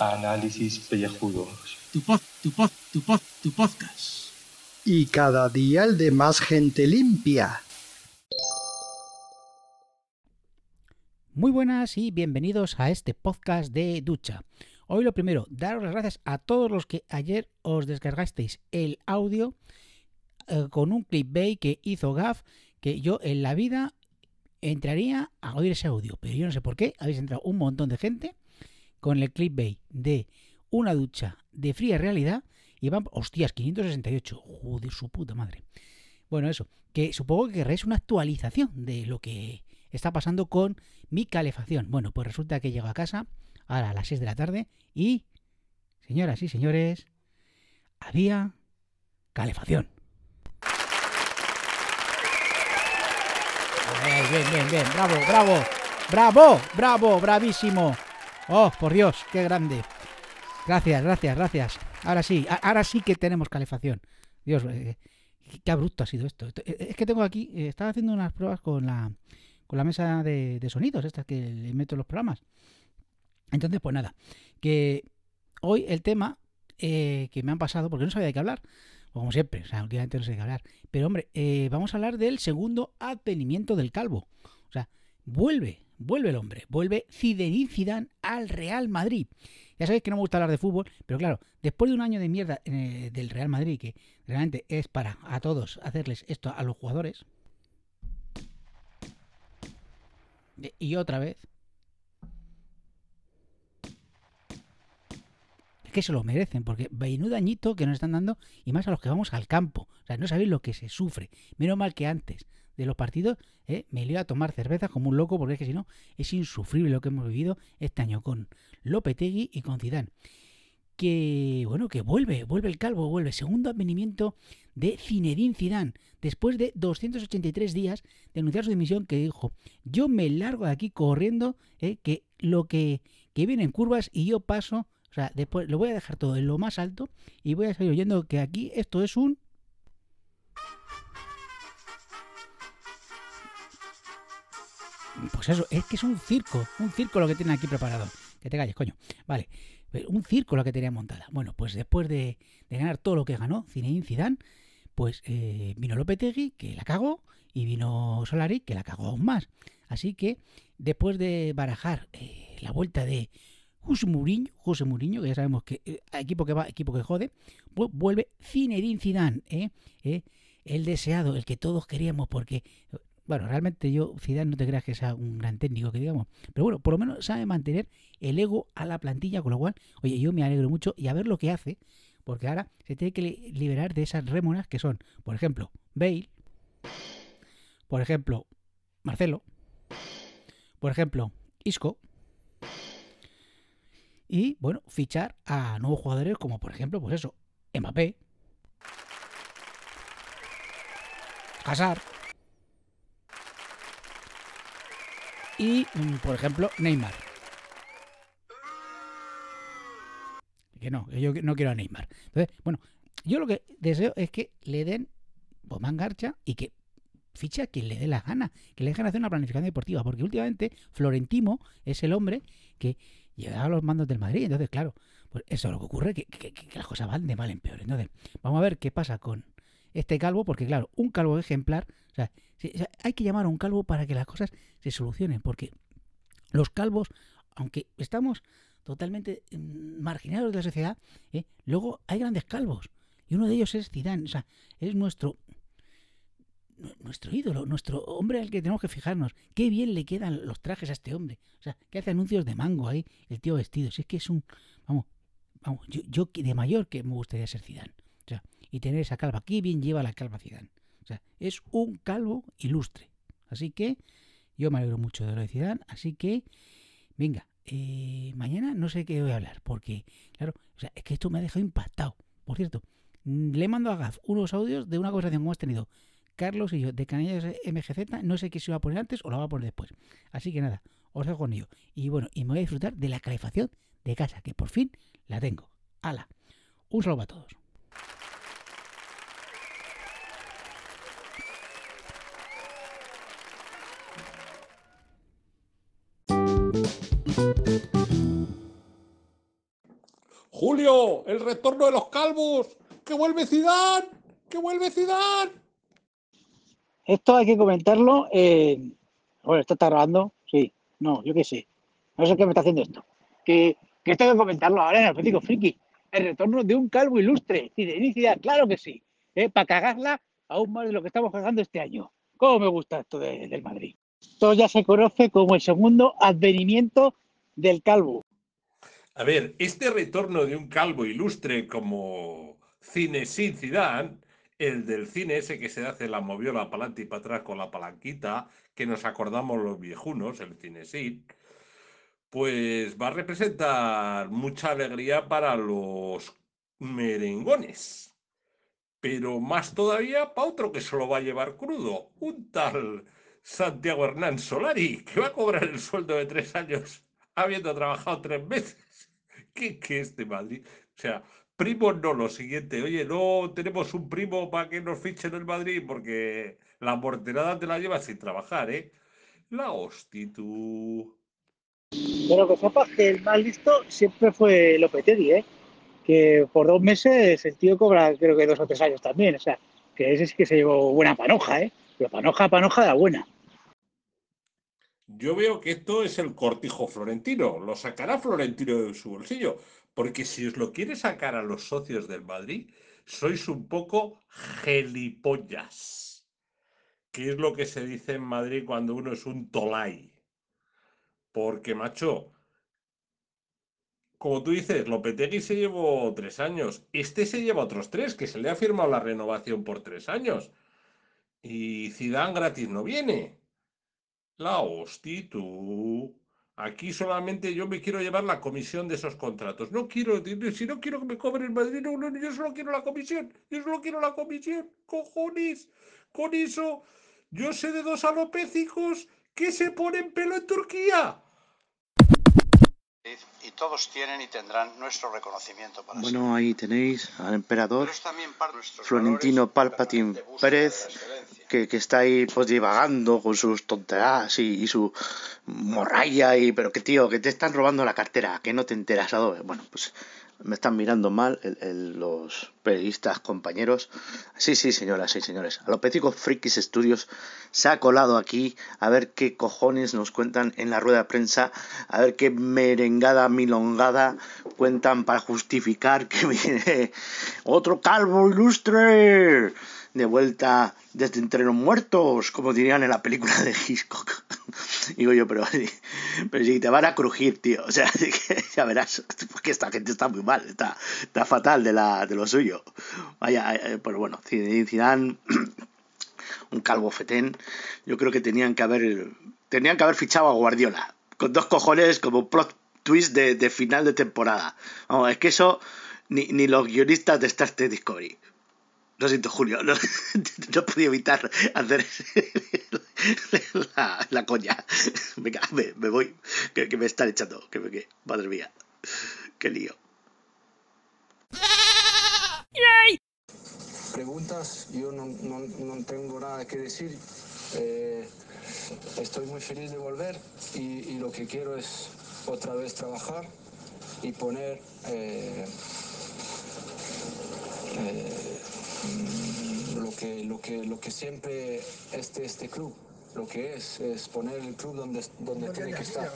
Análisis pellejudos. Tu pod, tu pod, tu pod, tu podcast. Y cada día el de más gente limpia. Muy buenas y bienvenidos a este podcast de ducha. Hoy lo primero, daros las gracias a todos los que ayer os descargasteis el audio eh, con un clickbait que hizo Gaf, que yo en la vida entraría a oír ese audio, pero yo no sé por qué, habéis entrado un montón de gente con el clickbait de una ducha de fría realidad y van, hostias, 568, joder, su puta madre. Bueno, eso, que supongo que querréis una actualización de lo que está pasando con mi calefacción. Bueno, pues resulta que llego a casa ahora a las 6 de la tarde y, señoras y señores, había calefacción. Bien, bien, bien, bravo, bravo, bravo, bravo, bravísimo. Oh, por Dios, qué grande. Gracias, gracias, gracias. Ahora sí, ahora sí que tenemos calefacción. Dios, eh, qué abrupto ha sido esto. Eh, es que tengo aquí, eh, estaba haciendo unas pruebas con la, con la mesa de, sonidos, estas que le meto los programas. Entonces, pues nada, que hoy el tema que me han pasado, porque no sabía de qué hablar, como siempre, o sea, últimamente no sé qué hablar, pero hombre, vamos a hablar del segundo advenimiento del calvo. O sea, vuelve vuelve el hombre, vuelve Zinedine Zidane al Real Madrid. Ya sabéis que no me gusta hablar de fútbol, pero claro, después de un año de mierda eh, del Real Madrid, que realmente es para a todos hacerles esto a los jugadores, y otra vez, que se lo merecen, porque vainudo dañito que nos están dando, y más a los que vamos al campo. O sea, no sabéis lo que se sufre. Menos mal que antes de los partidos, eh, me iba a tomar cerveza como un loco, porque es que si no, es insufrible lo que hemos vivido este año con Lopetegui y con Zidane. Que, bueno, que vuelve, vuelve el calvo, vuelve. Segundo advenimiento de Zinedine Zidane, después de 283 días de anunciar su dimisión, que dijo, yo me largo de aquí corriendo, eh, que lo que, que viene en curvas y yo paso, sea, después lo voy a dejar todo en lo más alto y voy a seguir oyendo que aquí esto es un Pues eso, es que es un circo, un circo lo que tiene aquí preparado. Que te calles, coño. Vale, un circo lo que tenía montada. Bueno, pues después de, ganar todo lo que ganó Zinedine Zidane, pues eh, vino Lopetegui, que la cagó, y vino Solari, que la cagó aún más. Así que después de barajar eh, la vuelta de José Mourinho, José Mourinho, que ya sabemos que eh, equipo que va, equipo que jode, vuelve Zinedine Zidane, el deseado, el que todos queríamos, porque bueno, realmente yo, Zidane, no te creas que sea un gran técnico, que digamos. Pero bueno, por lo menos sabe mantener el ego a la plantilla, con lo cual, oye, yo me alegro mucho y a ver lo que hace, porque ahora se tiene que liberar de esas rémonas que son, por ejemplo, Bale, por ejemplo, Marcelo, por ejemplo, Isco, y bueno, fichar a nuevos jugadores como por ejemplo, pues eso, Mbappé, Hazard, y, mm, por ejemplo, Neymar. Que no, yo no quiero a Neymar. Entonces, bueno, yo lo que deseo es que le den pues, garcha y que fiche a quien le dé la gana, que le dejen hacer una planificación deportiva, porque últimamente Florentino es el hombre que llega a los mandos del Madrid, entonces claro, pues eso es lo que ocurre, que, las cosas van de mal en peor. Entonces, vamos a ver qué pasa con este calvo, porque claro, un calvo ejemplar, o sea, hay que llamar a un calvo para que las cosas se solucionen, porque los calvos, aunque estamos totalmente mm, marginados de la sociedad, ¿eh? luego hay grandes calvos. Y uno de ellos es Zidane, o sea, es nuestro nuestro ídolo, nuestro hombre al que tenemos que fijarnos. Qué bien le quedan los trajes a este hombre. O sea, que hace anuncios de mango ahí, el tío vestido. Si es que es un, vamos, vamos, yo, yo de mayor que me gustaría ser Zidane. O sea, y tener esa calva. Qué bien lleva la calva Zidane. O sea, es un calvo ilustre. Así que yo me alegro mucho de lo de Zidane. Así que, venga, eh, mañana no sé qué voy a hablar. Porque, claro, o sea, es que esto me ha dejado impactado. Por cierto, le mando a Gaf unos audios de una conversación que hemos tenido Carlos y yo, de Canallas MGZ, no sé qué se va a poner antes o lo va a poner después. Así que nada, os dejo con ello. Y bueno, y me voy a disfrutar de la calefacción de casa, que por fin la tengo. ¡Hala! Un saludo a todos. Julio, el retorno de los calvos, que vuelve Zidane, que vuelve Zidane. Esto hay que comentarlo. Eh... Bueno, ¿esto está grabando? Sí. No, yo qué sé. No sé qué me está haciendo esto. Que, que esto hay que comentarlo ahora en el Atlético Friki. El retorno de un calvo ilustre. Y de claro que sí. ¿eh? Para cagarla aún más de lo que estamos cagando este año. ¿Cómo me gusta esto de- del Madrid? Esto ya se conoce como el segundo advenimiento del calvo. A ver, este retorno de un calvo ilustre como Cinesid Zidane, el del cine ese que se hace la moviola para adelante y para atrás con la palanquita, que nos acordamos los viejunos, el Cinesid, pues va a representar mucha alegría para los merengones. Pero más todavía para otro que se lo va a llevar crudo, un tal Santiago Hernán Solari, que va a cobrar el sueldo de tres años habiendo trabajado tres meses. ¿Qué, qué es de Madrid? O sea, primo no, lo siguiente. Oye, no tenemos un primo para que nos fichen el Madrid porque la morterada te la llevas sin trabajar, ¿eh? La hostia, tú. Pero que sepas que el más listo siempre fue Lopetegui, ¿eh? Que por dos meses el tío cobra creo que dos o tres años también. O sea, que ese sí que se llevó buena panoja, ¿eh? Pero panoja, panoja de la buena. Yo veo que esto es el cortijo florentino. Lo sacará Florentino de su bolsillo. Porque si os lo quiere sacar a los socios del Madrid, sois un poco gelipollas. Que es lo que se dice en Madrid cuando uno es un tolai. Porque, macho, como tú dices, Lopetegui se llevó tres años. Este se lleva otros tres, que se le ha firmado la renovación por tres años. Y Zidane gratis no viene. La hostia, tú. Aquí solamente yo me quiero llevar la comisión de esos contratos. No quiero, si no quiero que me cobren el Madrid, no, no, yo solo quiero la comisión. Yo solo quiero la comisión. Cojones. Con eso, yo sé de dos alopécicos que se ponen pelo en Turquía. Y todos tienen y tendrán nuestro reconocimiento para Bueno, ahí tenéis al emperador Florentino Palpatine Pérez, que, que está ahí pues divagando con sus tonterías y, y su morralla y pero que tío, que te están robando la cartera, que no te enteras, Adobe. Bueno, pues me están mirando mal los periodistas compañeros. Sí, sí, señoras y señores. Alopéticos Frikis Studios se ha colado aquí a ver qué cojones nos cuentan en la rueda de prensa, a ver qué merengada milongada cuentan para justificar que viene otro calvo ilustre de vuelta desde entre los muertos, como dirían en la película de Hitchcock. Digo yo, pero, pero si te van a crujir, tío. O sea, ya verás, porque esta gente está muy mal, está, está fatal de, la, de lo suyo. Vaya, eh, pero bueno, Zidane, un calvo fetén, yo creo que tenían que haber, tenían que haber fichado a Guardiola, con dos cojones como plot twist de, final de temporada. Es que eso ni, ni los guionistas de Star Trek Discovery. Lo siento, Julio, no, no podía evitar hacer la, la coña. Venga, me, me voy, que, que me están echando, que, me- que madre mía, qué lío. preguntas, yo no, no, no tengo nada que decir. Eh, estoy muy feliz de volver y, y lo que quiero es otra vez trabajar y poner eh, eh, lo, que, lo, que, lo que siempre este, este club, lo que es, es poner el club donde, donde tiene que estar.